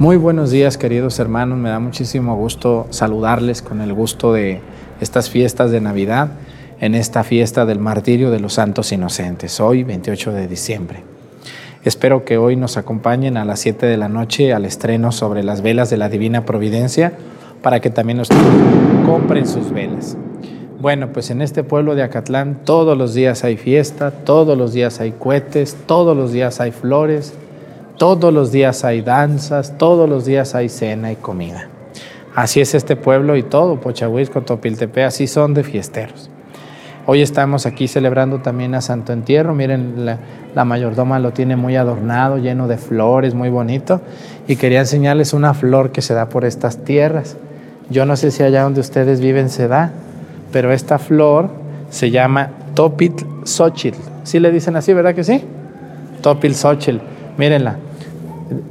Muy buenos días queridos hermanos, me da muchísimo gusto saludarles con el gusto de estas fiestas de Navidad, en esta fiesta del martirio de los santos inocentes, hoy 28 de diciembre. Espero que hoy nos acompañen a las 7 de la noche al estreno sobre las velas de la Divina Providencia para que también nos compren sus velas. Bueno, pues en este pueblo de Acatlán todos los días hay fiesta, todos los días hay cohetes, todos los días hay flores, todos los días hay danzas, todos los días hay cena y comida. Así es este pueblo y todo, Pochahuisco, Topiltepe, así son de fiesteros. Hoy estamos aquí celebrando también a Santo Entierro. Miren, la, la, mayordoma lo tiene muy adornado, lleno de flores, muy bonito. Y quería enseñarles una flor que se da por estas tierras. Yo no sé si allá donde ustedes viven se da, pero esta flor se llama Topil Xochitl. ¿Sí le dicen así, verdad que sí? Topil Xochitl. Mírenla.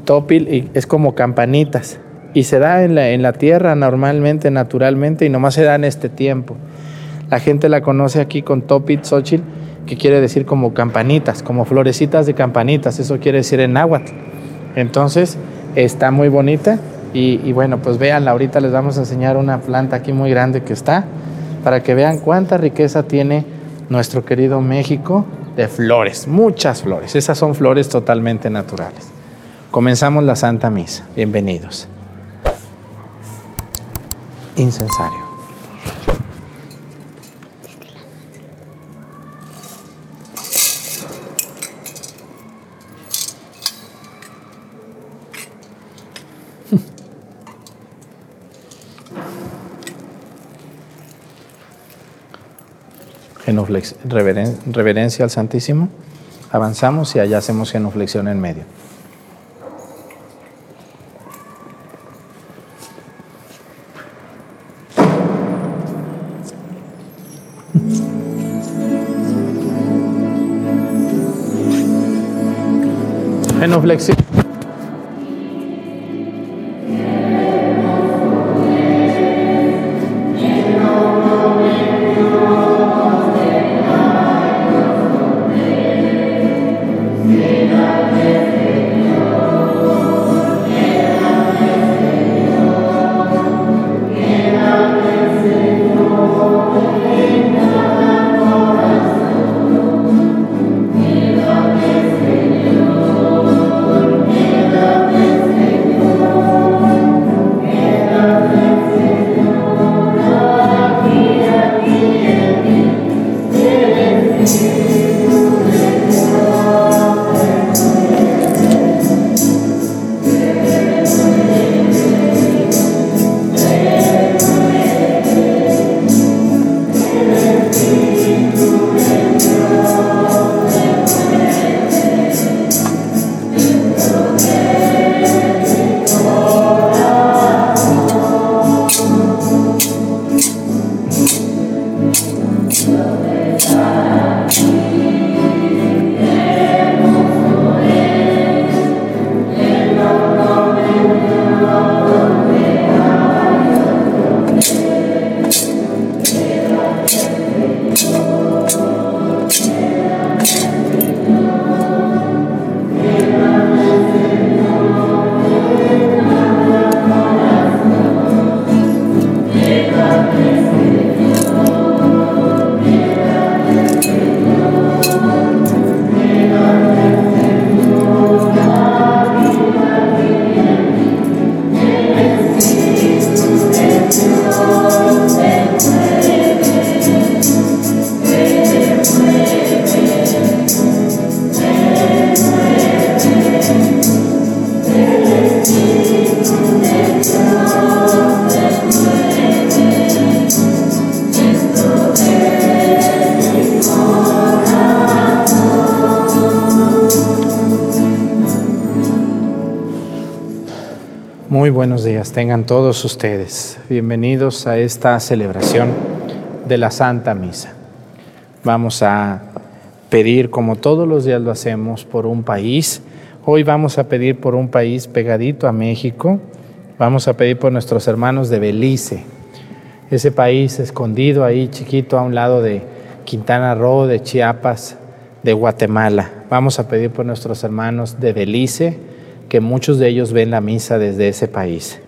Topil es como campanitas y se da en la, tierra normalmente, naturalmente, y nomás se da en este tiempo. La gente la conoce aquí con Topit Xochitl, que quiere decir como campanitas, como florecitas de campanitas, eso quiere decir en náhuatl. Entonces, está muy bonita y, y, bueno, pues véanla, ahorita les vamos a enseñar una planta aquí muy grande que está, para que vean cuánta riqueza tiene nuestro querido México de flores, muchas flores, esas son flores totalmente naturales. Comenzamos la Santa Misa. Bienvenidos. Incensario. Genuflex, reveren, reverencia al Santísimo. Avanzamos y allá hacemos genuflexión en medio. Genuflexión. Muy tengan todos ustedes. Bienvenidos a esta celebración de la Santa Misa. Vamos a pedir, como todos los días lo hacemos, por un país. Hoy vamos a pedir por un país pegadito a México. Vamos a pedir por nuestros hermanos de Belice, ese país escondido ahí chiquito a un lado de Quintana Roo, de Chiapas, de Guatemala. Vamos a pedir por nuestros hermanos de Belice que muchos de ellos ven la misa desde ese país.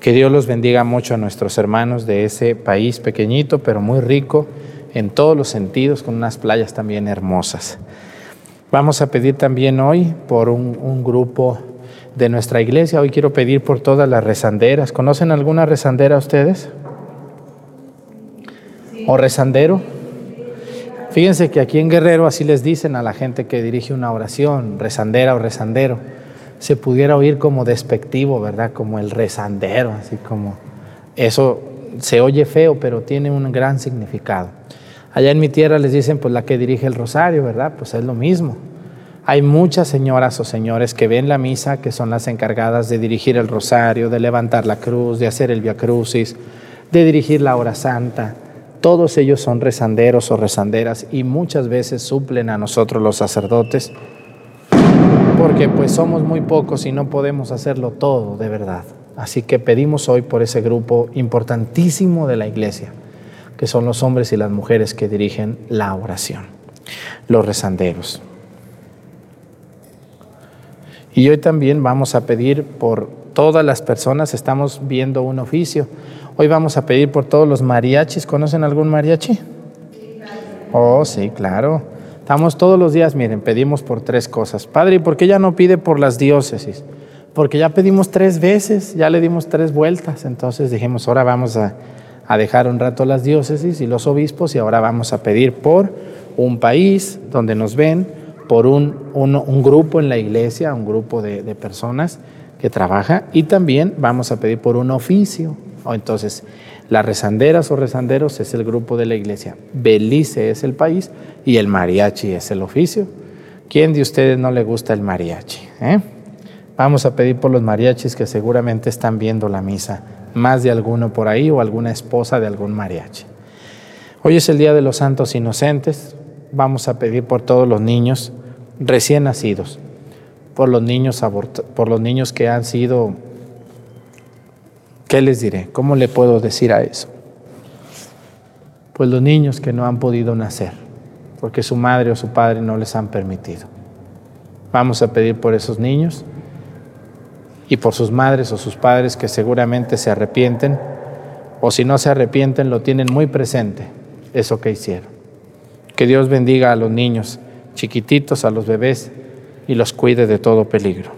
Que Dios los bendiga mucho a nuestros hermanos de ese país pequeñito, pero muy rico en todos los sentidos, con unas playas también hermosas. Vamos a pedir también hoy por un, grupo de nuestra iglesia. Hoy quiero pedir por todas las rezanderas. ¿Conocen alguna rezandera ustedes? ¿O rezandero? Fíjense que aquí en Guerrero así les dicen a la gente que dirige una oración, rezandera o rezandero se pudiera oír como despectivo, ¿verdad? Como el rezandero, así como eso se oye feo, pero tiene un gran significado. Allá en mi tierra les dicen, pues la que dirige el rosario, ¿verdad? Pues es lo mismo. Hay muchas señoras o señores que ven la misa, que son las encargadas de dirigir el rosario, de levantar la cruz, de hacer el via crucis, de dirigir la hora santa. Todos ellos son rezanderos o rezanderas y muchas veces suplen a nosotros los sacerdotes porque pues somos muy pocos y no podemos hacerlo todo de verdad. Así que pedimos hoy por ese grupo importantísimo de la iglesia, que son los hombres y las mujeres que dirigen la oración, los rezanderos. Y hoy también vamos a pedir por todas las personas, estamos viendo un oficio. Hoy vamos a pedir por todos los mariachis. ¿Conocen algún mariachi? Oh, sí, claro. Estamos todos los días, miren, pedimos por tres cosas. Padre, ¿y por qué ya no pide por las diócesis? Porque ya pedimos tres veces, ya le dimos tres vueltas. Entonces dijimos, ahora vamos a, dejar un rato las diócesis y los obispos y ahora vamos a pedir por un país donde nos ven, por un, un, grupo en la iglesia, un grupo de, de personas que trabaja y también vamos a pedir por un oficio. O entonces, las rezanderas o rezanderos es el grupo de la iglesia. Belice es el país y el mariachi es el oficio. ¿Quién de ustedes no le gusta el mariachi? Eh? Vamos a pedir por los mariachis que seguramente están viendo la misa. Más de alguno por ahí o alguna esposa de algún mariachi. Hoy es el Día de los Santos Inocentes. Vamos a pedir por todos los niños recién nacidos, por los niños, por los niños que han sido ¿Qué les diré? ¿Cómo le puedo decir a eso? Pues los niños que no han podido nacer, porque su madre o su padre no les han permitido. Vamos a pedir por esos niños y por sus madres o sus padres que seguramente se arrepienten, o si no se arrepienten, lo tienen muy presente, eso que hicieron. Que Dios bendiga a los niños chiquititos, a los bebés, y los cuide de todo peligro.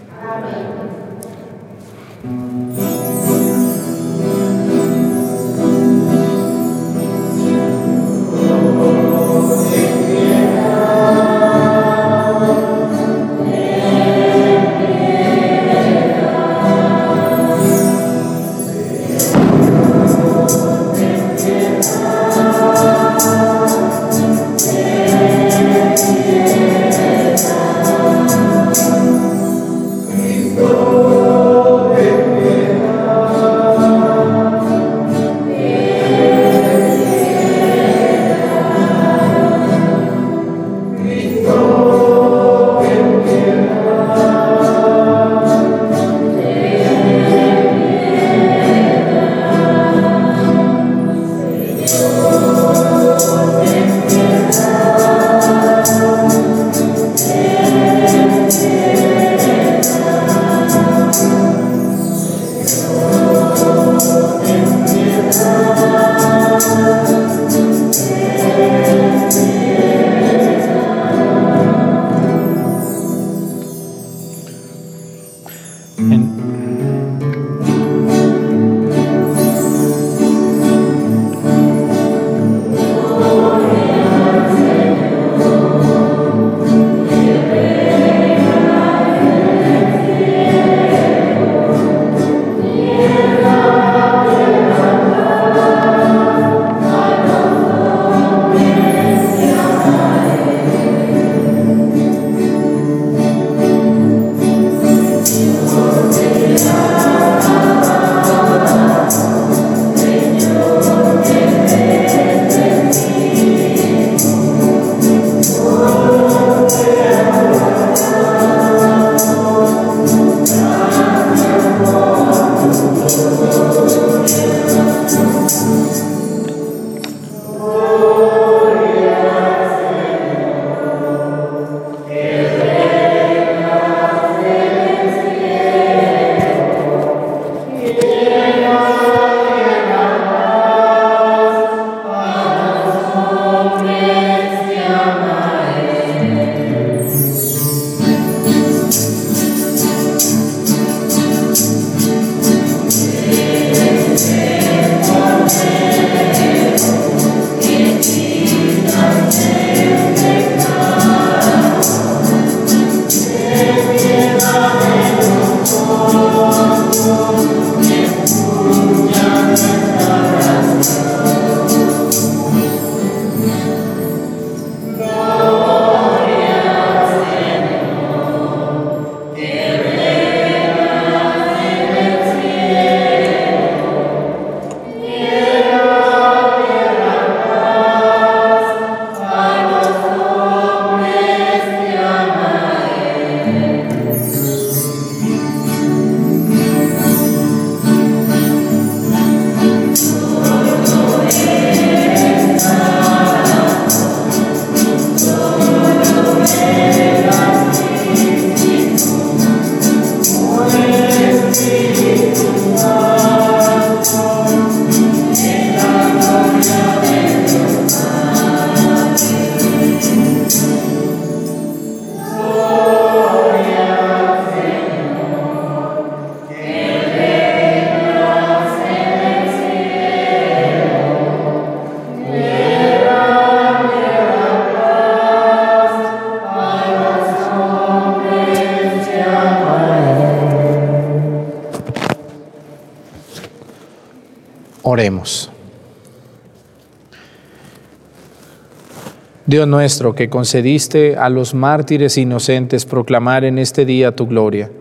Dios nuestro, que concediste a los mártires inocentes proclamar en este día tu gloria,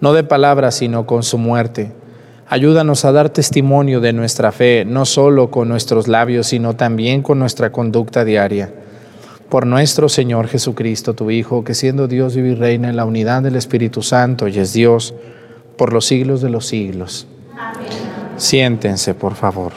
no de palabras, sino con su muerte. Ayúdanos a dar testimonio de nuestra fe, no solo con nuestros labios, sino también con nuestra conducta diaria. Por nuestro Señor Jesucristo, tu Hijo, que siendo Dios vive y reina en la unidad del Espíritu Santo y es Dios por los siglos de los siglos. Amén. Siéntense, por favor.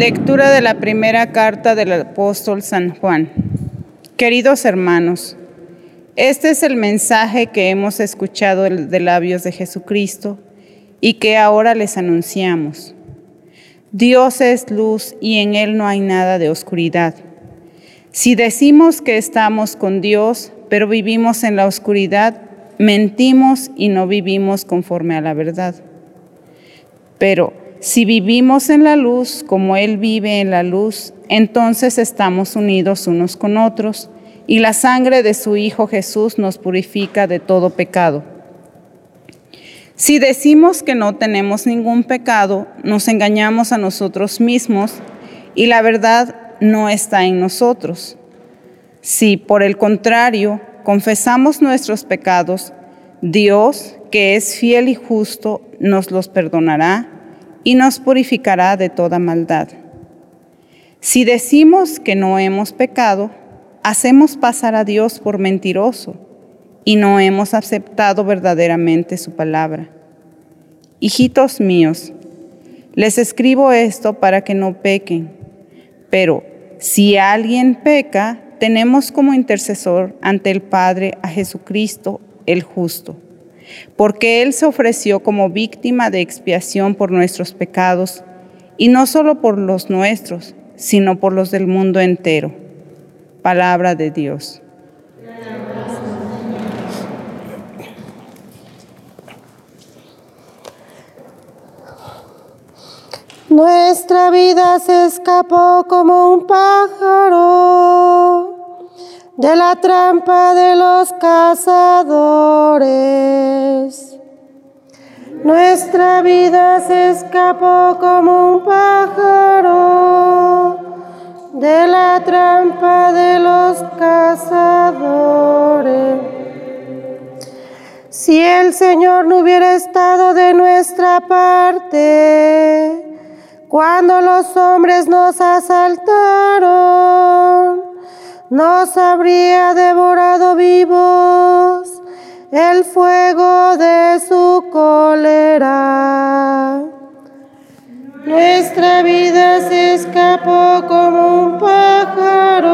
Lectura de la primera carta del apóstol San Juan. Queridos hermanos, este es el mensaje que hemos escuchado de labios de Jesucristo y que ahora les anunciamos. Dios es luz y en Él no hay nada de oscuridad. Si decimos que estamos con Dios, pero vivimos en la oscuridad, mentimos y no vivimos conforme a la verdad. Pero si vivimos en la luz como Él vive en la luz, entonces estamos unidos unos con otros y la sangre de su Hijo Jesús nos purifica de todo pecado. Si decimos que no tenemos ningún pecado, nos engañamos a nosotros mismos y la verdad no está en nosotros. Si, por el contrario, confesamos nuestros pecados, Dios, que es fiel y justo, nos los perdonará y nos purificará de toda maldad. Si decimos que no hemos pecado, hacemos pasar a Dios por mentiroso y no hemos aceptado verdaderamente su palabra. Hijitos míos, les escribo esto para que no pequen, pero si alguien peca, tenemos como intercesor ante el Padre a Jesucristo el justo, porque Él se ofreció como víctima de expiación por nuestros pecados, y no solo por los nuestros, sino por los del mundo entero. Palabra de Dios. Nuestra vida se escapó como un pájaro de la trampa de los cazadores. Nuestra vida se escapó como un pájaro de la trampa de los cazadores. Si el Señor no hubiera estado de nuestra parte, cuando los hombres nos asaltaron, nos habría devorado vivos el fuego de su cólera. Nuestra vida se escapó como un pájaro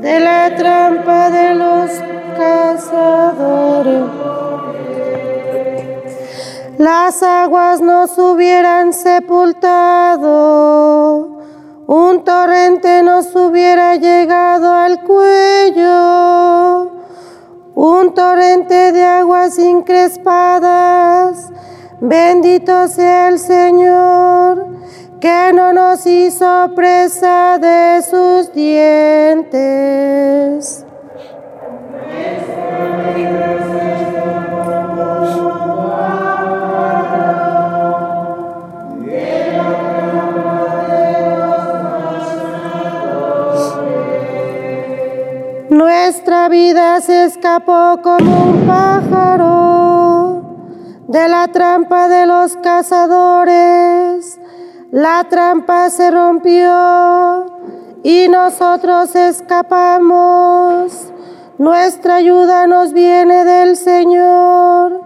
de la trampa de los cazadores. Las aguas nos hubieran sepultado, un torrente nos hubiera llegado al cuello, un torrente de aguas increspadas. Bendito sea el Señor, que no nos hizo presa de sus dientes. Nuestra vida se escapó como un pájaro de la trampa de los cazadores. La trampa se rompió y nosotros escapamos. Nuestra ayuda nos viene del Señor,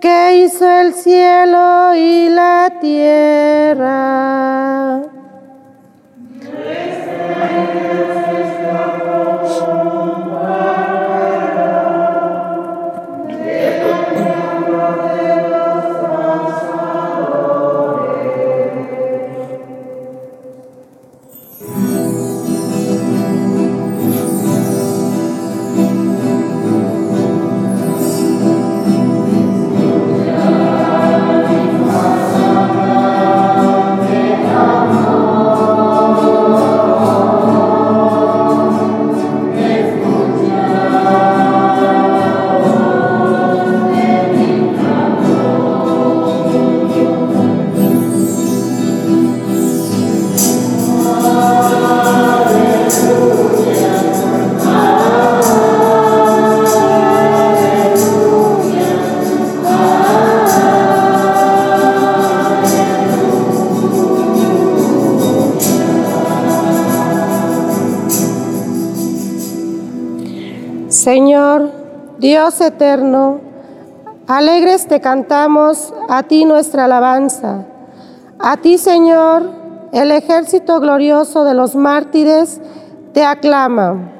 que hizo el cielo y la tierra. Eterno, alegres te cantamos, a ti nuestra alabanza. A ti, Señor, el ejército glorioso de los mártires te aclama.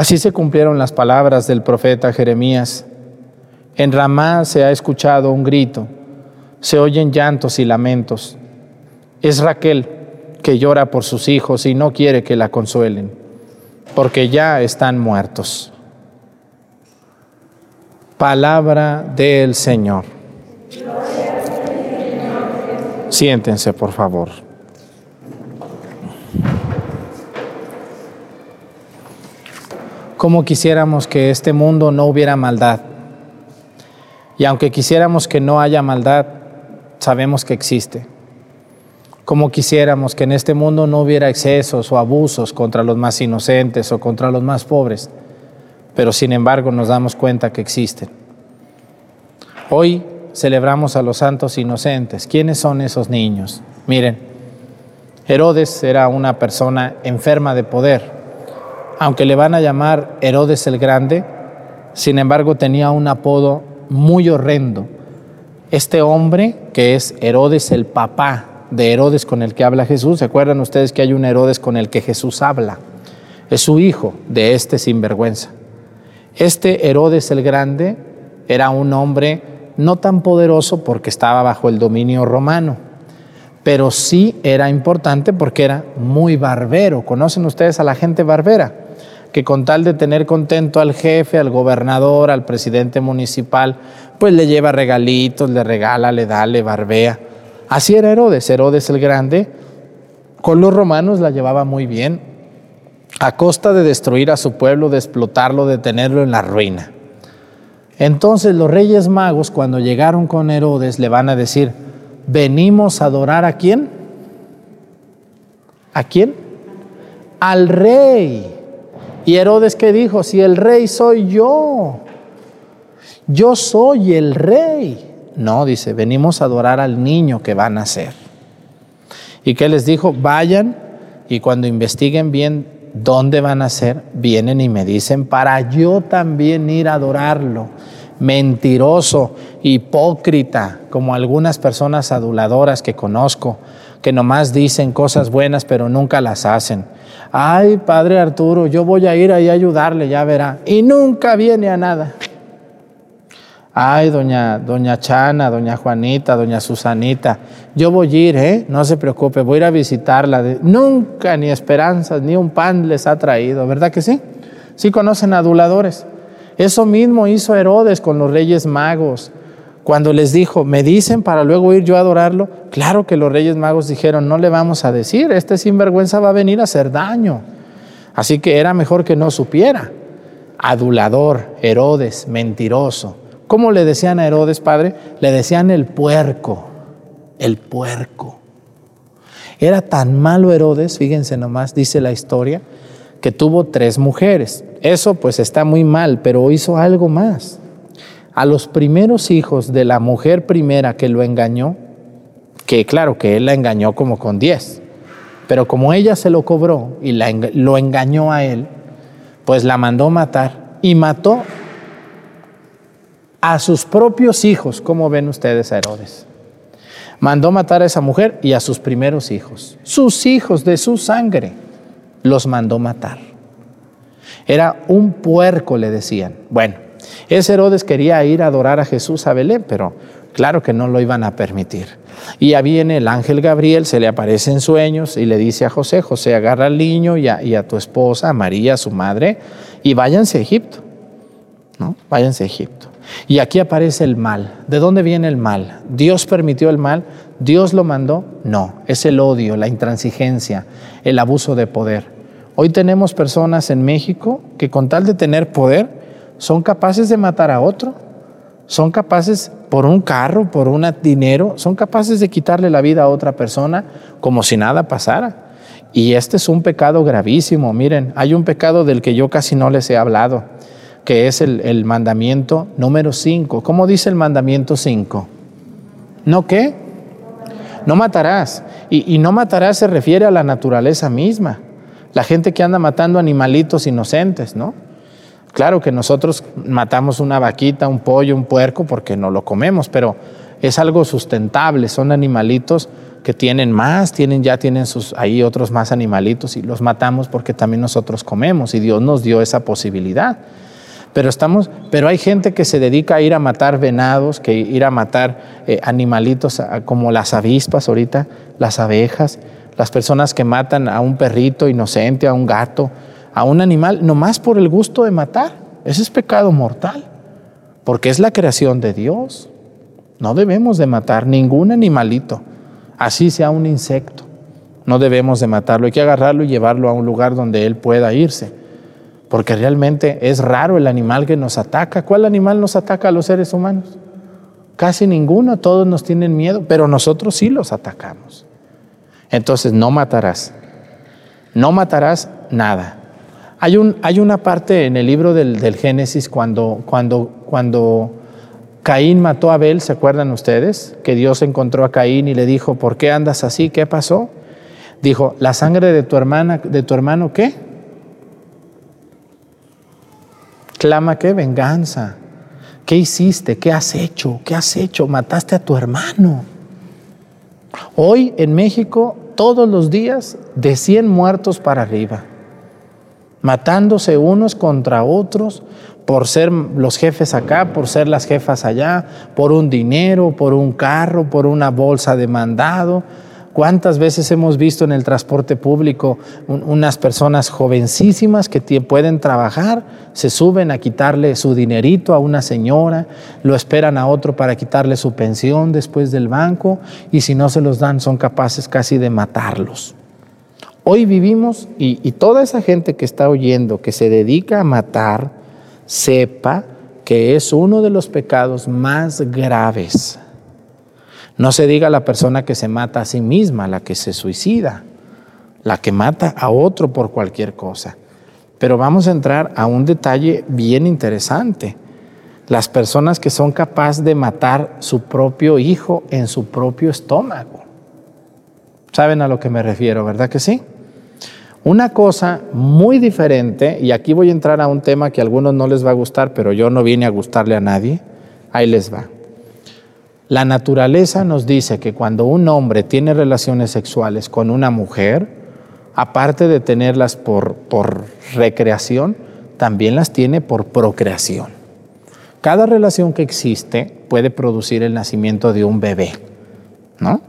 Así se cumplieron las palabras del profeta Jeremías. En Ramá se ha escuchado un grito, se oyen llantos y lamentos. Es Raquel que llora por sus hijos y no quiere que la consuelen, porque ya están muertos. Palabra del Señor. Siéntense, por favor. Cómo quisiéramos que este mundo no hubiera maldad. Y aunque quisiéramos que no haya maldad, sabemos que existe. Como quisiéramos que en este mundo no hubiera excesos o abusos contra los más inocentes o contra los más pobres, pero sin embargo nos damos cuenta que existen. Hoy celebramos a los santos inocentes. ¿Quiénes son esos niños? Miren, Herodes era una persona enferma de poder aunque le van a llamar Herodes el Grande, sin embargo tenía un apodo muy horrendo. Este hombre, que es Herodes el papá de Herodes con el que habla Jesús, ¿se acuerdan ustedes que hay un Herodes con el que Jesús habla? Es su hijo de este sinvergüenza. Este Herodes el Grande era un hombre no tan poderoso porque estaba bajo el dominio romano, pero sí era importante porque era muy barbero. ¿Conocen ustedes a la gente barbera? Que con tal de tener contento al jefe, al gobernador, al presidente municipal, pues le lleva regalitos, le regala, le da, le barbea. Así era Herodes, Herodes el Grande, con los romanos la llevaba muy bien, a costa de destruir a su pueblo, de explotarlo, de tenerlo en la ruina. Entonces los reyes magos, cuando llegaron con Herodes, le van a decir, venimos a adorar a quién? ¿A quién? Al rey. Y Herodes que dijo, si el rey soy yo, yo soy el rey. No, dice, venimos a adorar al niño que va a nacer. ¿Y qué les dijo? Vayan y cuando investiguen bien dónde van a nacer, vienen y me dicen para yo también ir a adorarlo. Mentiroso, hipócrita, como algunas personas aduladoras que conozco, que nomás dicen cosas buenas pero nunca las hacen. Ay, padre Arturo, yo voy a ir ahí a ayudarle, ya verá. Y nunca viene a nada. Ay, doña, doña Chana, doña Juanita, doña Susanita, yo voy a ir, ¿eh? No se preocupe, voy a ir a visitarla. Nunca ni esperanzas, ni un pan les ha traído, ¿verdad que sí? Sí conocen aduladores. Eso mismo hizo Herodes con los reyes magos. Cuando les dijo, me dicen para luego ir yo a adorarlo, claro que los reyes magos dijeron, no le vamos a decir, este sinvergüenza va a venir a hacer daño. Así que era mejor que no supiera. Adulador, Herodes, mentiroso. ¿Cómo le decían a Herodes, padre? Le decían el puerco, el puerco. Era tan malo Herodes, fíjense nomás, dice la historia, que tuvo tres mujeres. Eso pues está muy mal, pero hizo algo más. A los primeros hijos de la mujer primera que lo engañó, que claro que él la engañó como con diez, pero como ella se lo cobró y lo engañó a él, pues la mandó matar y mató a sus propios hijos, como ven ustedes a Herodes. Mandó matar a esa mujer y a sus primeros hijos, sus hijos de su sangre, los mandó matar. Era un puerco, le decían. Bueno, ese Herodes quería ir a adorar a Jesús a Belén, pero claro que no lo iban a permitir. Y ya viene el ángel Gabriel, se le aparece en sueños y le dice a José, José, agarra al niño y a, a tu esposa, a María, su madre, y váyanse a Egipto. ¿no? Váyanse a Egipto. Y aquí aparece el mal. ¿De dónde viene el mal? ¿Dios permitió el mal? ¿Dios lo mandó? No, es el odio, la intransigencia, el abuso de poder. Hoy tenemos personas en México que con tal de tener poder son capaces de matar a otro, son capaces por un carro, por un dinero, son capaces de quitarle la vida a otra persona como si nada pasara. Y este es un pecado gravísimo. Miren, hay un pecado del que yo casi no les he hablado que es el, mandamiento número 5. ¿Cómo dice el mandamiento 5? ¿No qué? No matarás. Y, y, no matarás se refiere a la naturaleza misma. La gente que anda matando animalitos inocentes, ¿no? Claro que nosotros matamos una vaquita, un pollo, un puerco porque no lo comemos, pero es algo sustentable, son animalitos que tienen más, tienen ya tienen sus ahí otros más animalitos y los matamos porque también nosotros comemos y Dios nos dio esa posibilidad. Pero, estamos, pero hay gente que se dedica a ir a matar venados, que ir a matar eh, animalitos como las avispas ahorita, las abejas, las personas que matan a un perrito inocente, a un gato, a un animal, nomás por el gusto de matar. Ese es pecado mortal, porque es la creación de Dios. No debemos de matar ningún animalito, así sea un insecto. No debemos de matarlo, hay que agarrarlo y llevarlo a un lugar donde él pueda irse porque realmente es raro el animal que nos ataca. ¿Cuál animal nos ataca a los seres humanos? Casi ninguno, todos nos tienen miedo, pero nosotros sí los atacamos. Entonces, no matarás. No matarás nada. Hay, un, hay una parte en el libro del, del Génesis cuando, cuando, cuando Caín mató a Abel, ¿se acuerdan ustedes? Que Dios encontró a Caín y le dijo, ¿por qué andas así? ¿Qué pasó? Dijo, la sangre de tu hermana, de tu hermano, ¿qué? Clama qué venganza. ¿Qué hiciste? ¿Qué has hecho? ¿Qué has hecho? Mataste a tu hermano. Hoy en México, todos los días, de 100 muertos para arriba, matándose unos contra otros por ser los jefes acá, por ser las jefas allá, por un dinero, por un carro, por una bolsa de mandado ¿Cuántas veces hemos visto en el transporte público unas personas jovencísimas que pueden trabajar, se suben a quitarle su dinerito a una señora, lo esperan a otro para quitarle su pensión después del banco y si no se los dan son capaces casi de matarlos? Hoy vivimos y, toda esa gente que está oyendo, que se dedica a matar, sepa que es uno de los pecados más graves no se diga la persona que se mata a sí misma, la que se suicida, la que mata a otro por cualquier cosa. Pero vamos a entrar a un detalle bien interesante. Las personas que son capaces de matar su propio hijo en su propio estómago. ¿Saben a lo que me refiero, verdad que sí? Una cosa muy diferente, y aquí voy a entrar a un tema que a algunos no les va a gustar, pero yo no vine a gustarle a nadie, ahí les va. La naturaleza nos dice que cuando un hombre tiene relaciones sexuales con una mujer, aparte de tenerlas por, por recreación, también las tiene por procreación. Cada relación que existe puede producir el nacimiento de un bebé, ¿no?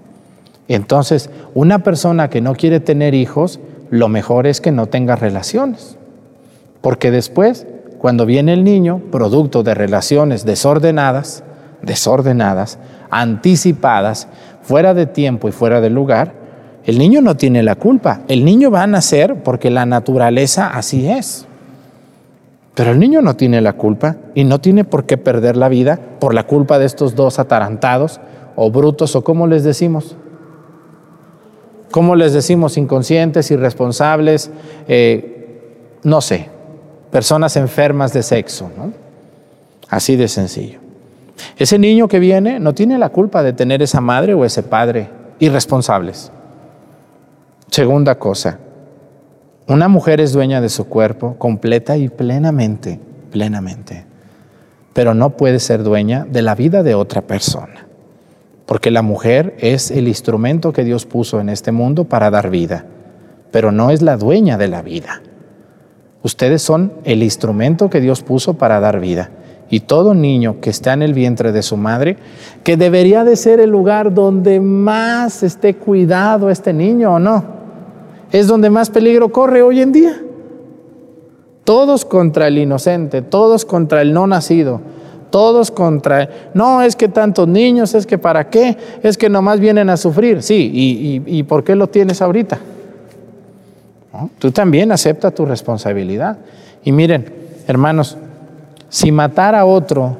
Entonces, una persona que no quiere tener hijos, lo mejor es que no tenga relaciones, porque después, cuando viene el niño, producto de relaciones desordenadas, desordenadas, anticipadas, fuera de tiempo y fuera de lugar, el niño no tiene la culpa. El niño va a nacer porque la naturaleza así es. Pero el niño no tiene la culpa y no tiene por qué perder la vida por la culpa de estos dos atarantados o brutos o como les decimos. ¿Cómo les decimos? Inconscientes, irresponsables, eh, no sé, personas enfermas de sexo. ¿no? Así de sencillo. Ese niño que viene no tiene la culpa de tener esa madre o ese padre irresponsables. Segunda cosa, una mujer es dueña de su cuerpo completa y plenamente, plenamente, pero no puede ser dueña de la vida de otra persona, porque la mujer es el instrumento que Dios puso en este mundo para dar vida, pero no es la dueña de la vida. Ustedes son el instrumento que Dios puso para dar vida y todo niño que está en el vientre de su madre, que debería de ser el lugar donde más esté cuidado este niño o no, es donde más peligro corre hoy en día. Todos contra el inocente, todos contra el no nacido, todos contra... No, es que tantos niños, es que para qué, es que nomás vienen a sufrir. Sí, ¿y, por qué lo tienes ahorita? Tú también acepta tu responsabilidad. Y miren, hermanos, si matar a otro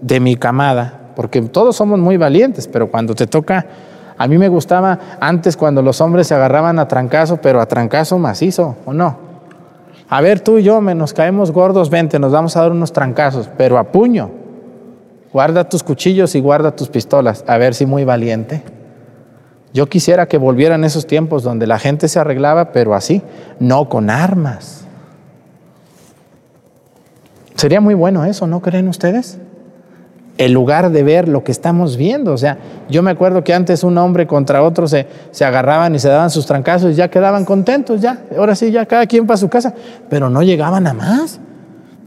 de mi camada, porque todos somos muy valientes, pero cuando te toca, a mí me gustaba antes cuando los hombres se agarraban a trancazo, pero a trancazo macizo, ¿o no? A ver, tú y yo me nos caemos gordos, vente, nos vamos a dar unos trancazos, pero a puño. Guarda tus cuchillos y guarda tus pistolas, a ver si muy valiente. Yo quisiera que volvieran esos tiempos donde la gente se arreglaba, pero así, no con armas. Sería muy bueno eso, ¿no creen ustedes? El lugar de ver lo que estamos viendo. O sea, yo me acuerdo que antes un hombre contra otro se, se agarraban y se daban sus trancazos y ya quedaban contentos, ya. Ahora sí, ya cada quien para su casa. Pero no llegaban a más.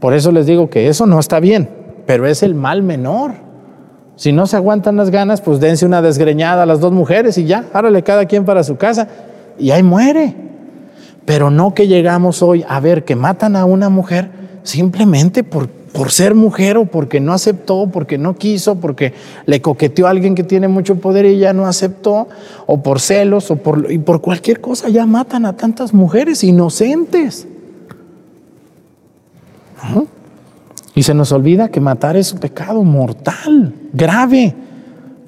Por eso les digo que eso no está bien, pero es el mal menor. Si no se aguantan las ganas, pues dense una desgreñada a las dos mujeres y ya, árale cada quien para su casa y ahí muere. Pero no que llegamos hoy a ver que matan a una mujer simplemente por, por ser mujer o porque no aceptó, porque no quiso, porque le coqueteó a alguien que tiene mucho poder y ella no aceptó, o por celos, o por, y por cualquier cosa ya matan a tantas mujeres inocentes. Y se nos olvida que matar es un pecado mortal, grave.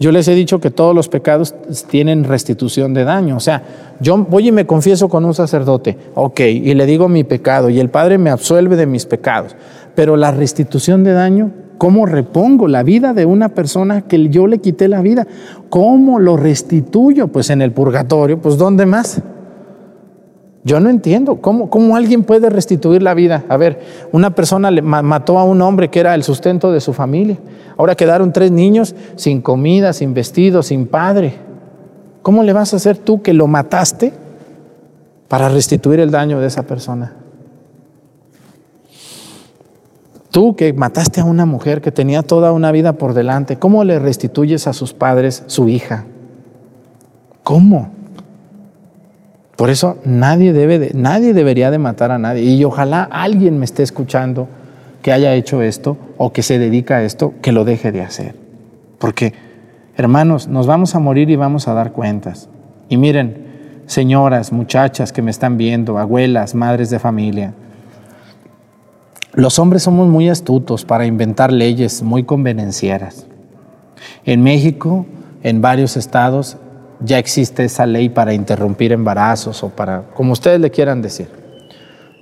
Yo les he dicho que todos los pecados tienen restitución de daño. O sea, yo voy y me confieso con un sacerdote, ok, y le digo mi pecado, y el Padre me absuelve de mis pecados. Pero la restitución de daño, ¿cómo repongo la vida de una persona que yo le quité la vida? ¿Cómo lo restituyo? Pues en el purgatorio, pues ¿dónde más? Yo no entiendo cómo, cómo alguien puede restituir la vida. A ver, una persona le mató a un hombre que era el sustento de su familia. Ahora quedaron tres niños sin comida, sin vestido, sin padre. ¿Cómo le vas a hacer tú que lo mataste para restituir el daño de esa persona? Tú que mataste a una mujer que tenía toda una vida por delante, ¿cómo le restituyes a sus padres su hija? ¿Cómo? Por eso nadie, debe de, nadie debería de matar a nadie. Y ojalá alguien me esté escuchando que haya hecho esto o que se dedica a esto, que lo deje de hacer. Porque, hermanos, nos vamos a morir y vamos a dar cuentas. Y miren, señoras, muchachas que me están viendo, abuelas, madres de familia, los hombres somos muy astutos para inventar leyes muy convenencieras. En México, en varios estados, ya existe esa ley para interrumpir embarazos o para, como ustedes le quieran decir.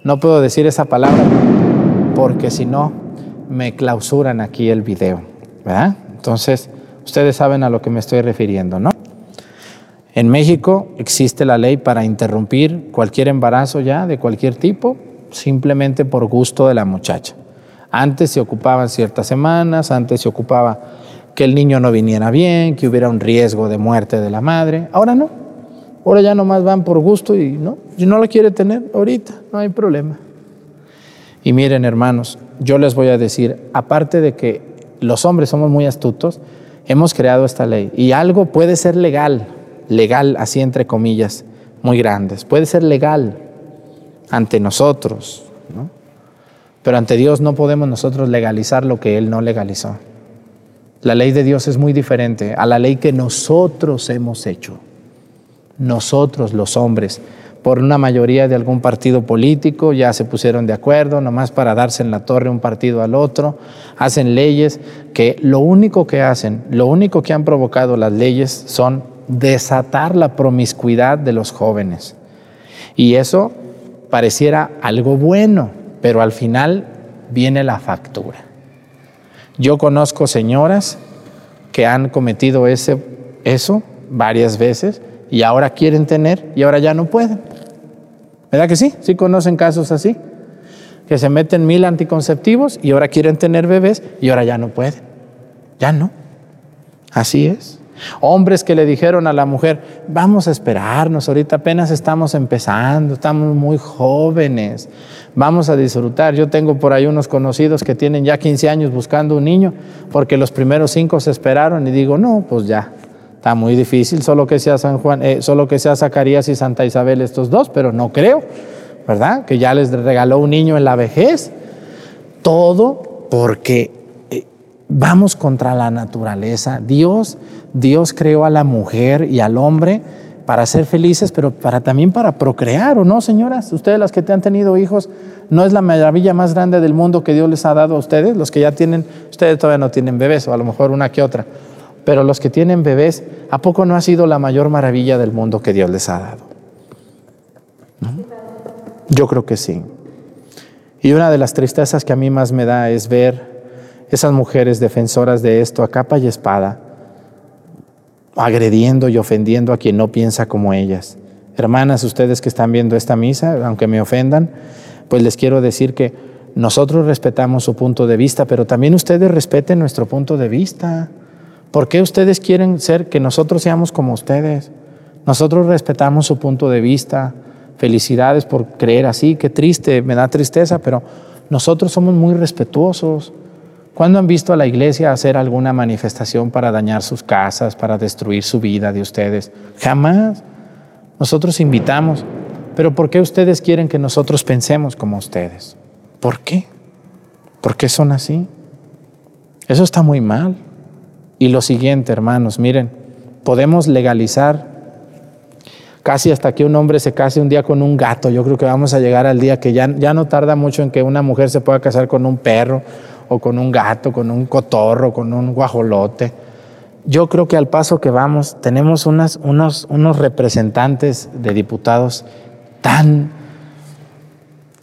No puedo decir esa palabra porque si no me clausuran aquí el video, ¿verdad? Entonces, ustedes saben a lo que me estoy refiriendo, ¿no? En México existe la ley para interrumpir cualquier embarazo ya de cualquier tipo, simplemente por gusto de la muchacha. Antes se ocupaban ciertas semanas, antes se ocupaba que el niño no viniera bien, que hubiera un riesgo de muerte de la madre. Ahora no. Ahora ya nomás van por gusto y no, no lo quiere tener ahorita, no hay problema. Y miren, hermanos, yo les voy a decir, aparte de que los hombres somos muy astutos, hemos creado esta ley y algo puede ser legal, legal así entre comillas, muy grandes, puede ser legal ante nosotros, ¿no? pero ante Dios no podemos nosotros legalizar lo que Él no legalizó. La ley de Dios es muy diferente a la ley que nosotros hemos hecho, nosotros los hombres por una mayoría de algún partido político, ya se pusieron de acuerdo, nomás para darse en la torre un partido al otro, hacen leyes que lo único que hacen, lo único que han provocado las leyes son desatar la promiscuidad de los jóvenes. Y eso pareciera algo bueno, pero al final viene la factura. Yo conozco señoras que han cometido ese, eso varias veces y ahora quieren tener y ahora ya no pueden. ¿Verdad que sí? ¿Sí conocen casos así? Que se meten mil anticonceptivos y ahora quieren tener bebés y ahora ya no pueden. Ya no. Así es. Hombres que le dijeron a la mujer, vamos a esperarnos, ahorita apenas estamos empezando, estamos muy jóvenes, vamos a disfrutar. Yo tengo por ahí unos conocidos que tienen ya 15 años buscando un niño, porque los primeros cinco se esperaron y digo, no, pues ya, Está muy difícil, solo que sea San Juan, eh, solo que sea Zacarías y Santa Isabel estos dos, pero no creo, ¿verdad? Que ya les regaló un niño en la vejez. Todo porque vamos contra la naturaleza. Dios, Dios creó a la mujer y al hombre para ser felices, pero para también para procrear, ¿o no, señoras? Ustedes las que te han tenido hijos, ¿no es la maravilla más grande del mundo que Dios les ha dado a ustedes? Los que ya tienen, ustedes todavía no tienen bebés, o a lo mejor una que otra pero los que tienen bebés, ¿a poco no ha sido la mayor maravilla del mundo que Dios les ha dado? Yo creo que sí. Y una de las tristezas que a mí más me da es ver esas mujeres defensoras de esto a capa y espada, agrediendo y ofendiendo a quien no piensa como ellas. Hermanas, ustedes que están viendo esta misa, aunque me ofendan, pues les quiero decir que nosotros respetamos su punto de vista, pero también ustedes respeten nuestro punto de vista. ¿Por qué ustedes quieren ser que nosotros seamos como ustedes? Nosotros respetamos su punto de vista. Felicidades por creer así, qué triste, me da tristeza, pero nosotros somos muy respetuosos. ¿Cuándo han visto a la iglesia hacer alguna manifestación para dañar sus casas, para destruir su vida de ustedes? Jamás. Nosotros invitamos. Pero ¿por qué ustedes quieren que nosotros pensemos como ustedes? ¿Por qué? ¿Por qué son así? Eso está muy mal. Y lo siguiente, hermanos, miren, podemos legalizar casi hasta que un hombre se case un día con un gato. Yo creo que vamos a llegar al día que ya, ya no tarda mucho en que una mujer se pueda casar con un perro o con un gato, con un cotorro, con un guajolote. Yo creo que al paso que vamos tenemos unas, unos, unos representantes de diputados tan,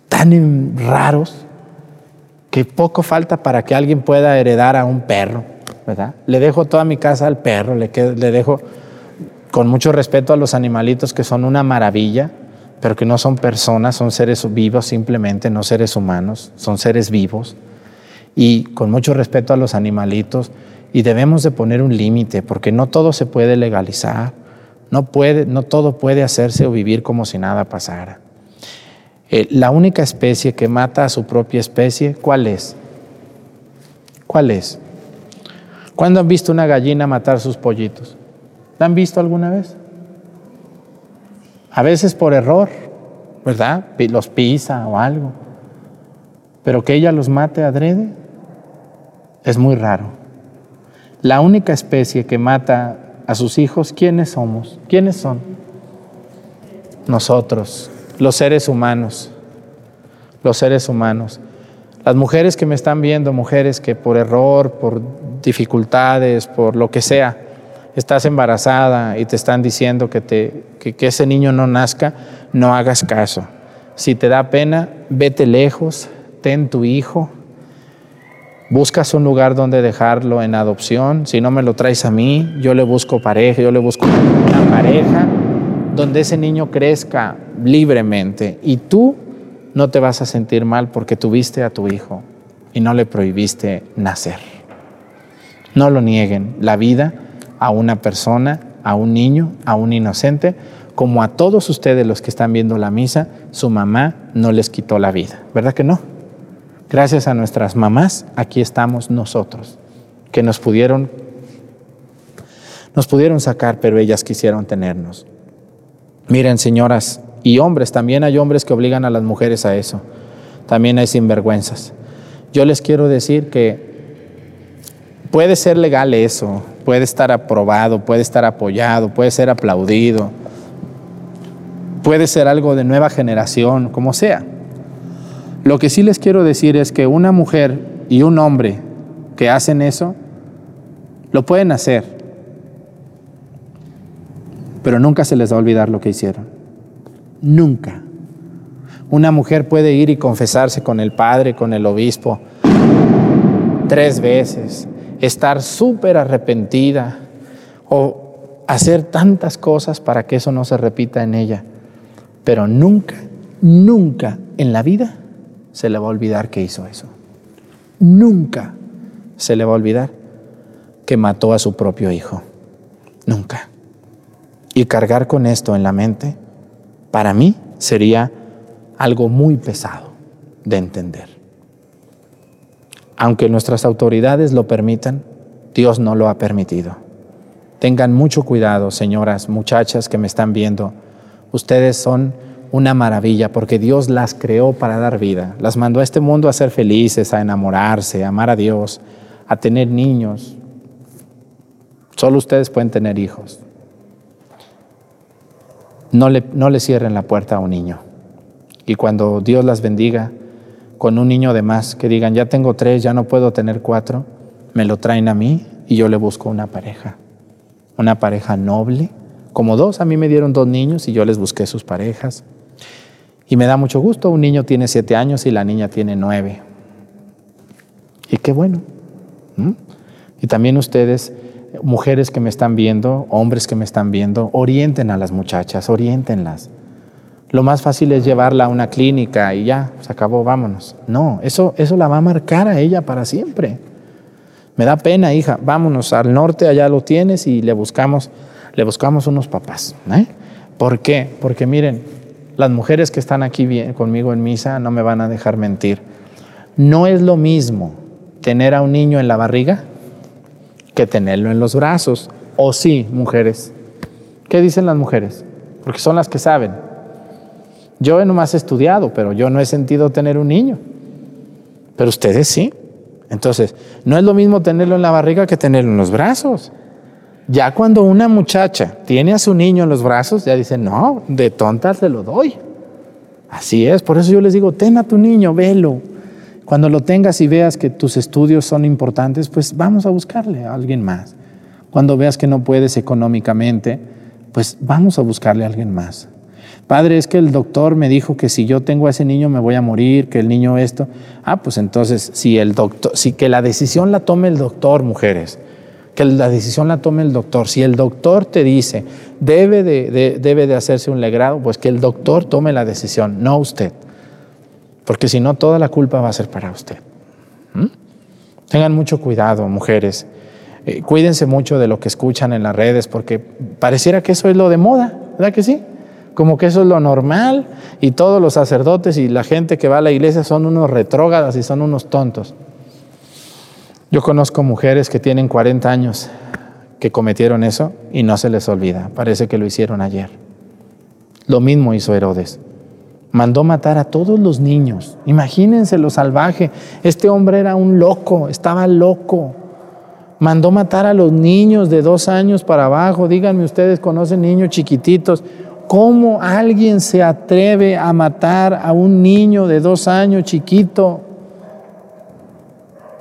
tan raros que poco falta para que alguien pueda heredar a un perro le dejo toda mi casa al perro, le, le dejo con mucho respeto a los animalitos que son una maravilla, pero que no son personas, son seres vivos simplemente, no seres humanos, son seres vivos. Y con mucho respeto a los animalitos, y debemos de poner un límite, porque no todo se puede legalizar, no, puede, no todo puede hacerse o vivir como si nada pasara. Eh, la única especie que mata a su propia especie, ¿cuál es? ¿Cuál es? ¿Cuándo han visto una gallina matar sus pollitos? ¿La han visto alguna vez? A veces por error, ¿verdad? Los pisa o algo. Pero que ella los mate adrede es muy raro. La única especie que mata a sus hijos, ¿quiénes somos? ¿Quiénes son? Nosotros, los seres humanos. Los seres humanos. Las mujeres que me están viendo, mujeres que por error, por dificultades, por lo que sea, estás embarazada y te están diciendo que, te, que, ese niño no nazca, no hagas caso. Si te da pena, vete lejos, ten tu hijo, buscas un lugar donde dejarlo en adopción, si no me lo traes a mí, yo le busco pareja, yo le busco una pareja donde ese niño crezca libremente y tú no te vas a sentir mal porque tuviste a tu hijo y no le prohibiste nacer. No lo nieguen. La vida a una persona, a un niño, a un inocente, como a todos ustedes los que están viendo la misa, su mamá no les quitó la vida. ¿Verdad que no? Gracias a nuestras mamás, aquí estamos nosotros, que nos pudieron nos pudieron sacar, pero ellas quisieron tenernos. Miren, señoras y hombres, también hay hombres que obligan a las mujeres a eso. También hay sinvergüenzas. Yo les quiero decir que puede ser legal eso, puede estar aprobado, puede estar apoyado, puede ser aplaudido, puede ser algo de nueva generación, como sea. Lo que sí les quiero decir es que una mujer y un hombre que hacen eso, lo pueden hacer, pero nunca se les va a olvidar lo que hicieron. Nunca. Una mujer puede ir y confesarse con el padre, con el obispo, tres veces, estar súper arrepentida o hacer tantas cosas para que eso no se repita en ella. Pero nunca, nunca en la vida se le va a olvidar que hizo eso. Nunca se le va a olvidar que mató a su propio hijo. Nunca. Y cargar con esto en la mente, para mí sería algo muy pesado de entender. Aunque nuestras autoridades lo permitan, Dios no lo ha permitido. Tengan mucho cuidado, señoras, muchachas que me están viendo. Ustedes son una maravilla porque Dios las creó para dar vida. Las mandó a este mundo a ser felices, a enamorarse, a amar a Dios, a tener niños. Solo ustedes pueden tener hijos no le, no le cierren la puerta a un niño. Y cuando Dios las bendiga con un niño de más, que digan, ya tengo tres, ya no puedo tener cuatro, me lo traen a mí y yo le busco una pareja. Una pareja noble, como dos, a mí me dieron dos niños y yo les busqué sus parejas. Y me da mucho gusto, un niño tiene siete años y la niña tiene nueve. Y qué bueno. Y también ustedes mujeres que me están viendo, hombres que me están viendo, orienten a las muchachas, orientenlas. Lo más fácil es llevarla a una clínica y ya, se acabó, vámonos. No, eso, eso la va a marcar a ella para siempre. Me da pena, hija, vámonos al norte, allá lo tienes y le buscamos, le buscamos unos papás. ¿eh? ¿Por qué? Porque miren, las mujeres que están aquí conmigo en misa no me van a dejar mentir. No es lo mismo tener a un niño en la barriga que tenerlo en los brazos. O sí, mujeres. ¿Qué dicen las mujeres? Porque son las que saben. Yo he nomás estudiado, pero yo no he sentido tener un niño. Pero ustedes sí. Entonces, no es lo mismo tenerlo en la barriga que tenerlo en los brazos. Ya cuando una muchacha tiene a su niño en los brazos, ya dice, no, de tonta se lo doy. Así es, por eso yo les digo, ten a tu niño, velo, cuando lo tengas y veas que tus estudios son importantes, pues vamos a buscarle a alguien más. Cuando veas que no puedes económicamente, pues vamos a buscarle a alguien más. Padre, es que el doctor me dijo que si yo tengo a ese niño me voy a morir, que el niño esto. Ah, pues entonces, si el doctor, si que la decisión la tome el doctor, mujeres, que la decisión la tome el doctor. Si el doctor te dice, debe de, debe de hacerse un legrado, pues que el doctor tome la decisión, no usted porque si no, toda la culpa va a ser para usted. ¿Mm? Tengan mucho cuidado, mujeres. Eh, cuídense mucho de lo que escuchan en las redes, porque pareciera que eso es lo de moda, ¿verdad que sí? Como que eso es lo normal y todos los sacerdotes y la gente que va a la iglesia son unos retrógadas y son unos tontos. Yo conozco mujeres que tienen 40 años que cometieron eso y no se les olvida. Parece que lo hicieron ayer. Lo mismo hizo Herodes mandó matar a todos los niños. Imagínense lo salvaje. Este hombre era un loco, estaba loco. Mandó matar a los niños de dos años para abajo. Díganme, ustedes conocen niños chiquititos. ¿Cómo alguien se atreve a matar a un niño de dos años chiquito?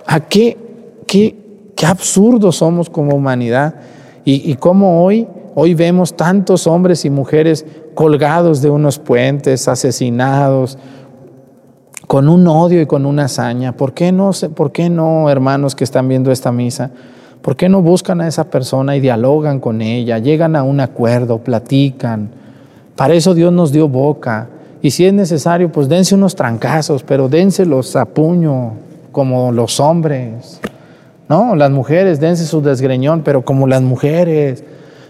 ¿A qué, qué, qué absurdos somos como humanidad? Y, y cómo hoy, hoy vemos tantos hombres y mujeres colgados de unos puentes, asesinados, con un odio y con una hazaña. ¿Por qué no, por qué no hermanos que están viendo esta misa? ¿Por qué no buscan a esa persona y dialogan con ella, llegan a un acuerdo, platican? Para eso Dios nos dio boca. Y si es necesario, pues dense unos trancazos, pero dénselos a puño, como los hombres. No, las mujeres, dense su desgreñón, pero como las mujeres,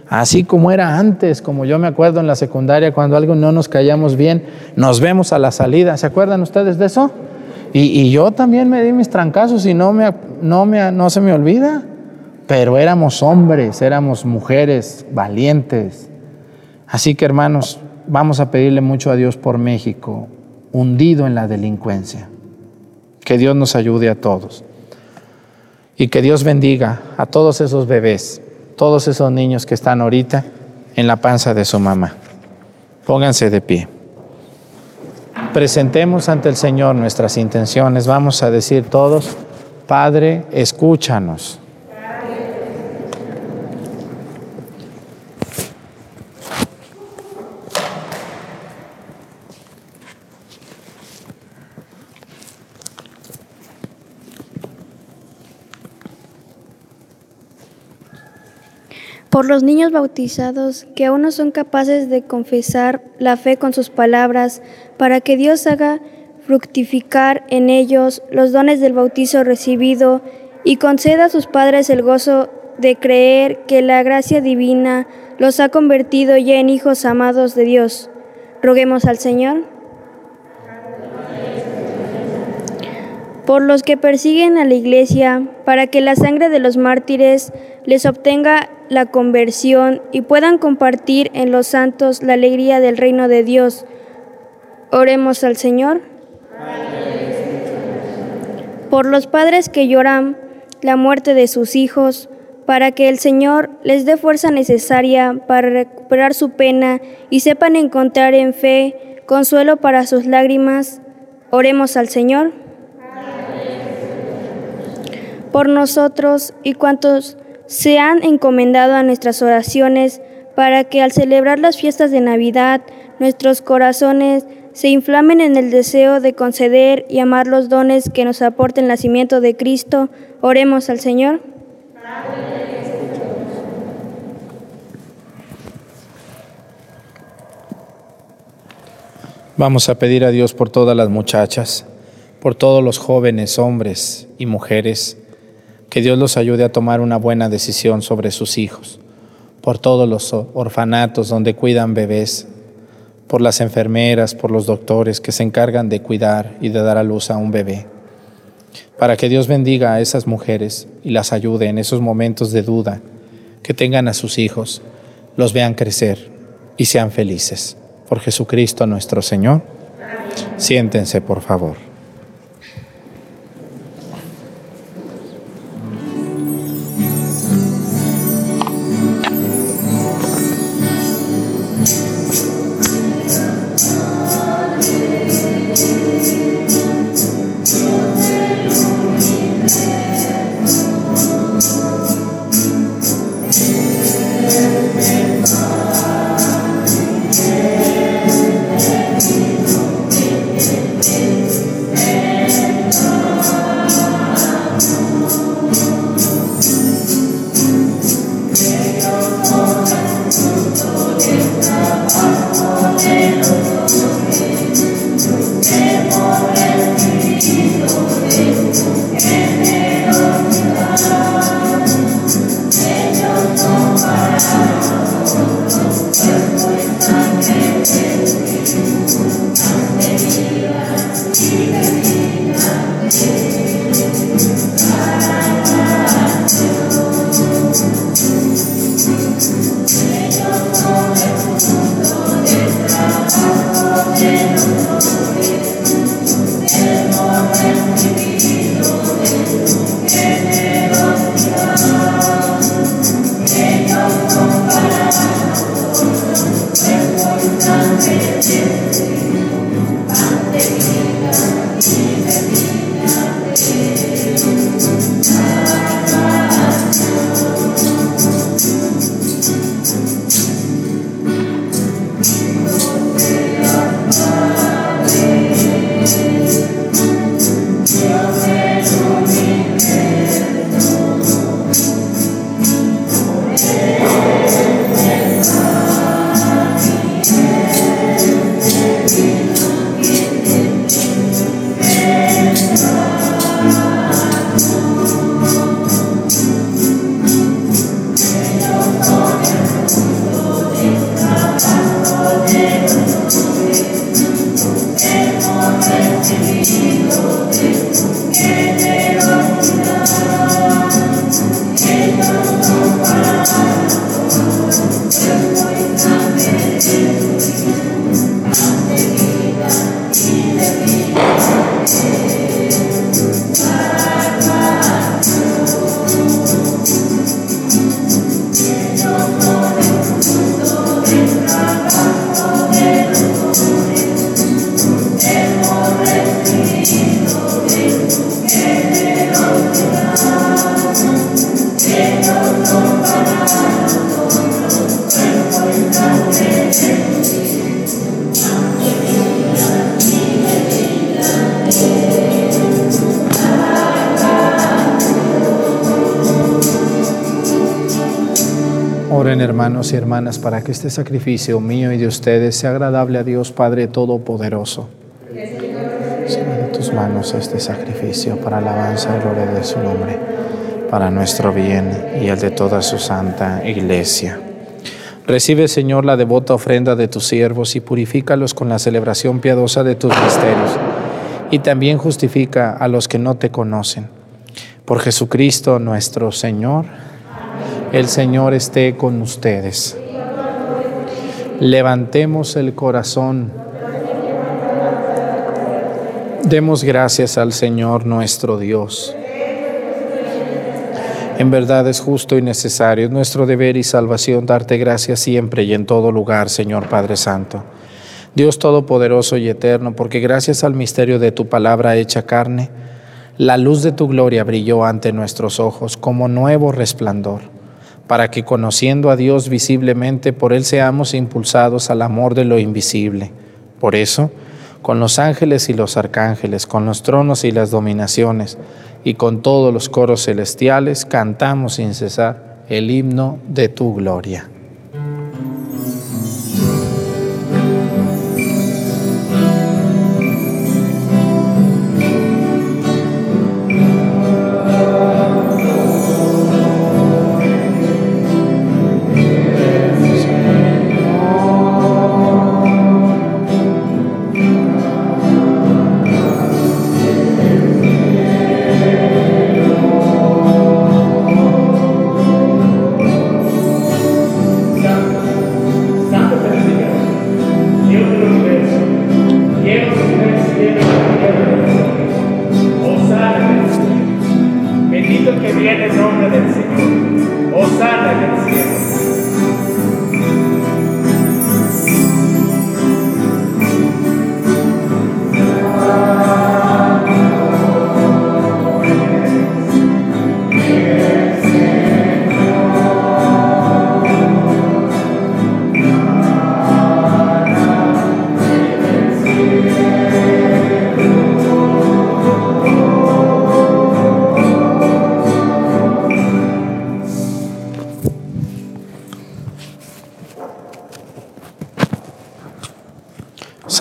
así como era antes, como yo me acuerdo en la secundaria, cuando algo no nos callamos bien, nos vemos a la salida. ¿Se acuerdan ustedes de eso? Y, yo también me di mis trancazos y no, me, no, me, no se me olvida. Pero éramos hombres, éramos mujeres valientes. Así que hermanos, vamos a pedirle mucho a Dios por México, hundido en la delincuencia. Que Dios nos ayude a todos. Y que Dios bendiga a todos esos bebés, todos esos niños que están ahorita en la panza de su mamá. Pónganse de pie. Presentemos ante el Señor nuestras intenciones. Vamos a decir todos, Padre, escúchanos. Por los niños bautizados que aún no son capaces de confesar la fe con sus palabras, para que Dios haga fructificar en ellos los dones del bautizo recibido y conceda a sus padres el gozo de creer que la gracia divina los ha convertido ya en hijos amados de Dios. Roguemos al Señor. Por los que persiguen a la iglesia, para que la sangre de los mártires les obtenga la conversión y puedan compartir en los santos la alegría del reino de Dios. Oremos al Señor. Por los padres que lloran la muerte de sus hijos, para que el Señor les dé fuerza necesaria para recuperar su pena y sepan encontrar en fe consuelo para sus lágrimas, oremos al Señor. Por nosotros y cuantos se han encomendado a nuestras oraciones para que al celebrar las fiestas de Navidad nuestros corazones se inflamen en el deseo de conceder y amar los dones que nos aporta el nacimiento de Cristo. Oremos al Señor. Vamos a pedir a Dios por todas las muchachas, por todos los jóvenes, hombres y mujeres que Dios los ayude a tomar una buena decisión sobre sus hijos, por todos los orfanatos donde cuidan bebés, por las enfermeras, por los doctores que se encargan de cuidar y de dar a luz a un bebé. Para que Dios bendiga a esas mujeres y las ayude en esos momentos de duda, que tengan a sus hijos, los vean crecer y sean felices. Por Jesucristo nuestro Señor. Siéntense, por favor. Oren hermanos y hermanas para que este sacrificio mío y de ustedes sea agradable a Dios Padre Todopoderoso. Lleva de tus manos este sacrificio para alabanza y gloria de su nombre, para nuestro bien y el de toda su santa iglesia. Recibe, Señor, la devota ofrenda de tus siervos y purifícalos con la celebración piadosa de tus misterios. Y también justifica a los que no te conocen. Por Jesucristo nuestro Señor. El Señor esté con ustedes. Levantemos el corazón. Demos gracias al Señor nuestro Dios. En verdad es justo y necesario, es nuestro deber y salvación darte gracias siempre y en todo lugar, Señor Padre Santo. Dios Todopoderoso y Eterno, porque gracias al misterio de tu palabra hecha carne, la luz de tu gloria brilló ante nuestros ojos como nuevo resplandor, para que conociendo a Dios visiblemente, por Él seamos impulsados al amor de lo invisible. Por eso, con los ángeles y los arcángeles, con los tronos y las dominaciones, y con todos los coros celestiales, cantamos sin cesar el himno de tu gloria.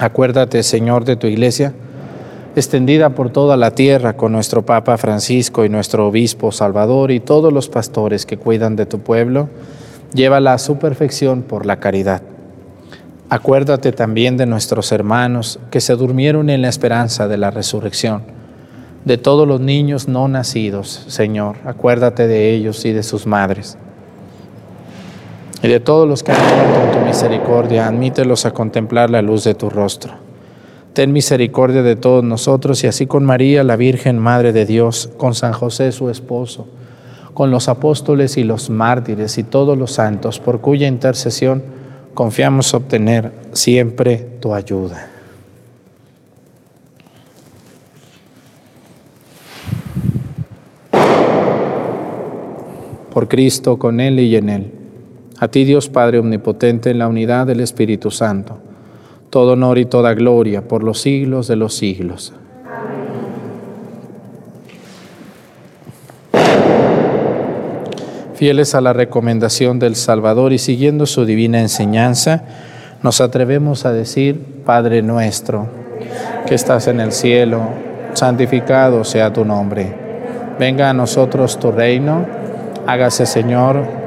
Acuérdate, Señor, de tu iglesia, extendida por toda la tierra con nuestro Papa Francisco y nuestro Obispo Salvador y todos los pastores que cuidan de tu pueblo, llévala a su perfección por la caridad. Acuérdate también de nuestros hermanos que se durmieron en la esperanza de la resurrección, de todos los niños no nacidos, Señor, acuérdate de ellos y de sus madres y de todos los que han muerto en tu misericordia, admítelos a contemplar la luz de tu rostro. Ten misericordia de todos nosotros y así con María, la Virgen Madre de Dios, con San José su esposo, con los apóstoles y los mártires y todos los santos, por cuya intercesión confiamos obtener siempre tu ayuda. Por Cristo, con Él y en Él a ti Dios Padre Omnipotente en la unidad del Espíritu Santo, todo honor y toda gloria por los siglos de los siglos. Fieles a la recomendación del Salvador y siguiendo su divina enseñanza, nos atrevemos a decir, Padre nuestro, que estás en el cielo, santificado sea tu nombre. Venga a nosotros tu reino, hágase Señor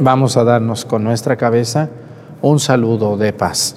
vamos a darnos con nuestra cabeza un saludo de paz.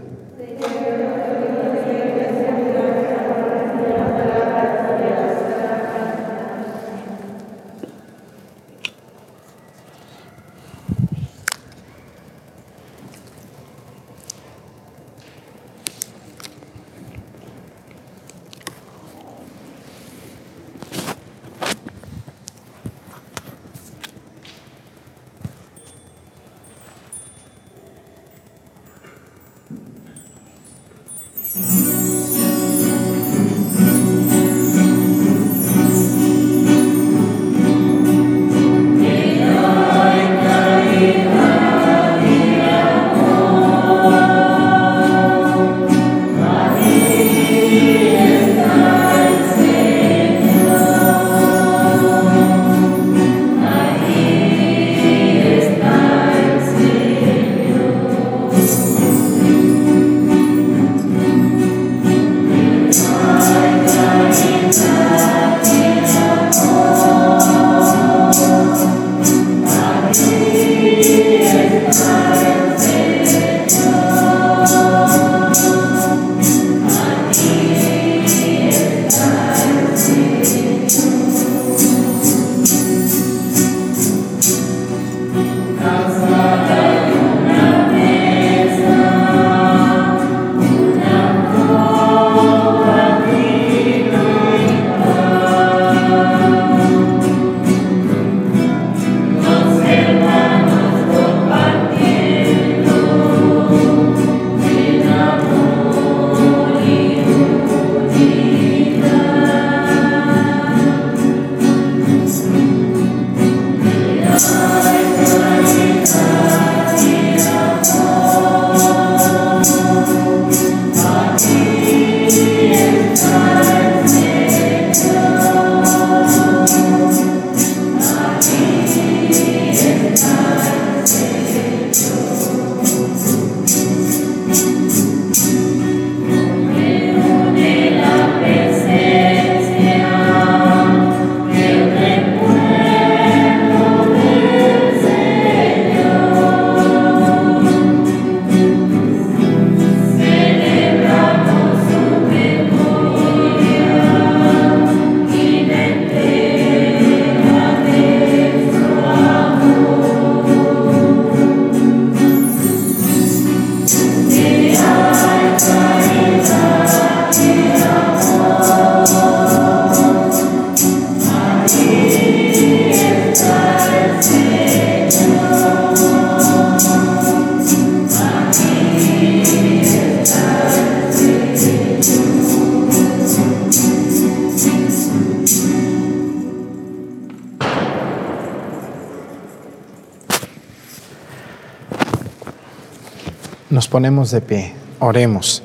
Ponemos de pie, oremos.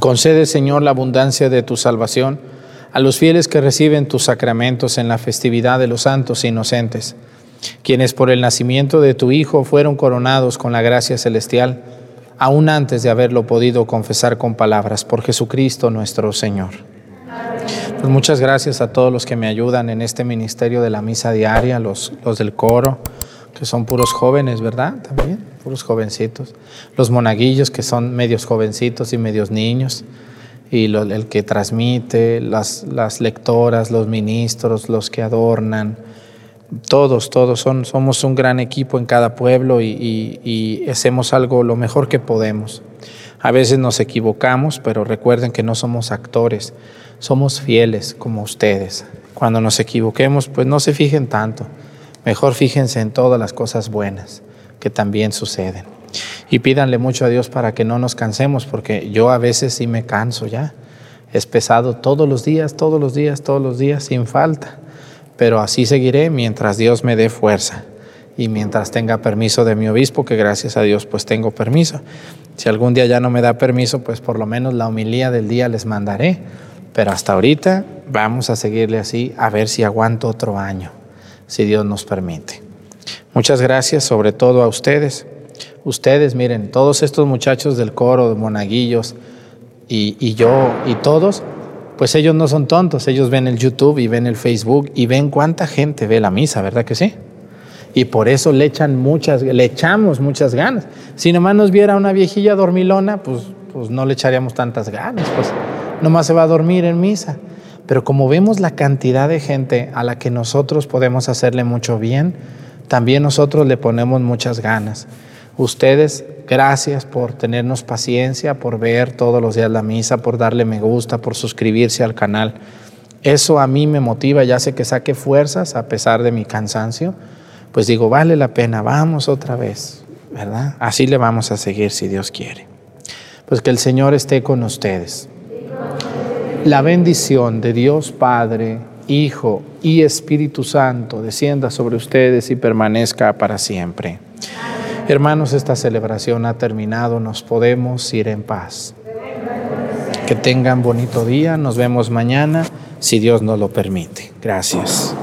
Concede, Señor, la abundancia de tu salvación a los fieles que reciben tus sacramentos en la festividad de los santos inocentes, quienes por el nacimiento de tu Hijo fueron coronados con la gracia celestial, aún antes de haberlo podido confesar con palabras, por Jesucristo nuestro Señor. Pues muchas gracias a todos los que me ayudan en este ministerio de la misa diaria, los, los del coro, que son puros jóvenes, ¿verdad? También, puros jovencitos. Los monaguillos, que son medios jovencitos y medios niños. Y el que transmite, las, las lectoras, los ministros, los que adornan. Todos, todos son, somos un gran equipo en cada pueblo y, y hacemos algo lo mejor que podemos. A veces nos equivocamos, pero recuerden que no somos actores, somos fieles como ustedes. Cuando nos equivoquemos, pues no se fijen tanto Mejor fíjense en todas las cosas buenas que también suceden. Y pídanle mucho a Dios para que no nos cansemos, porque yo a veces sí me canso ya. Es pesado todos los días, todos los días, todos los días, sin falta. Pero así seguiré mientras Dios me dé fuerza y mientras tenga permiso de mi obispo, que gracias a Dios pues tengo permiso. Si algún día ya no me da permiso, pues por lo menos la homilía del día les mandaré. Pero hasta ahorita vamos a seguirle así a ver si aguanto otro año si Dios nos permite. Muchas gracias sobre todo a ustedes. Ustedes, miren, todos estos muchachos del coro, de monaguillos, y, yo, y todos, pues ellos no son tontos, ellos ven el YouTube y ven el Facebook y ven cuánta gente ve la misa, ¿verdad que sí? Y por eso le echan muchas, le echamos muchas ganas. Si nomás nos viera una viejilla dormilona, pues, pues no le echaríamos tantas ganas, pues nomás se va a dormir en misa. Pero como vemos la cantidad de gente a la que nosotros podemos hacerle mucho bien, también nosotros le ponemos muchas ganas. Ustedes, gracias por tenernos paciencia, por ver todos los días la misa, por darle me gusta, por suscribirse al canal. Eso a mí me motiva, ya sé que saque fuerzas a pesar de mi cansancio. Pues digo, vale la pena, vamos otra vez, ¿verdad? Así le vamos a seguir si Dios quiere. Pues que el Señor esté con ustedes. La bendición de Dios Padre, Hijo y Espíritu Santo descienda sobre ustedes y permanezca para siempre. Hermanos, esta celebración ha terminado, nos podemos ir en paz. Que tengan bonito día, nos vemos mañana, si Dios nos lo permite. Gracias.